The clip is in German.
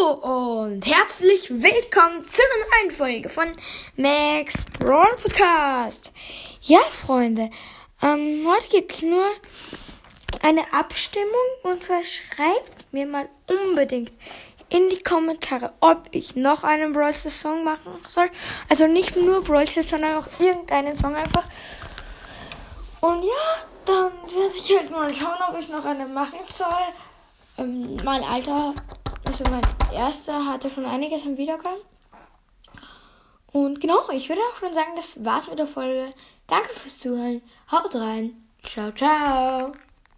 Und herzlich willkommen zu einer neuen Folge von Max Brawl Podcast. Ja, Freunde, ähm, heute gibt es nur eine Abstimmung und zwar schreibt mir mal unbedingt in die Kommentare, ob ich noch einen Brawl Stars Song machen soll. Also nicht nur Brawl Stars, sondern auch irgendeinen Song einfach. Und ja, dann werde ich halt mal schauen, ob ich noch einen machen soll. Ähm, mein Alter also mein erster hatte schon einiges am Wiederkommen. Und genau, ich würde auch schon sagen, das war's mit der Folge. Danke fürs Zuhören. Haut rein. Ciao, ciao.